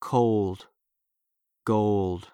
cold, gold.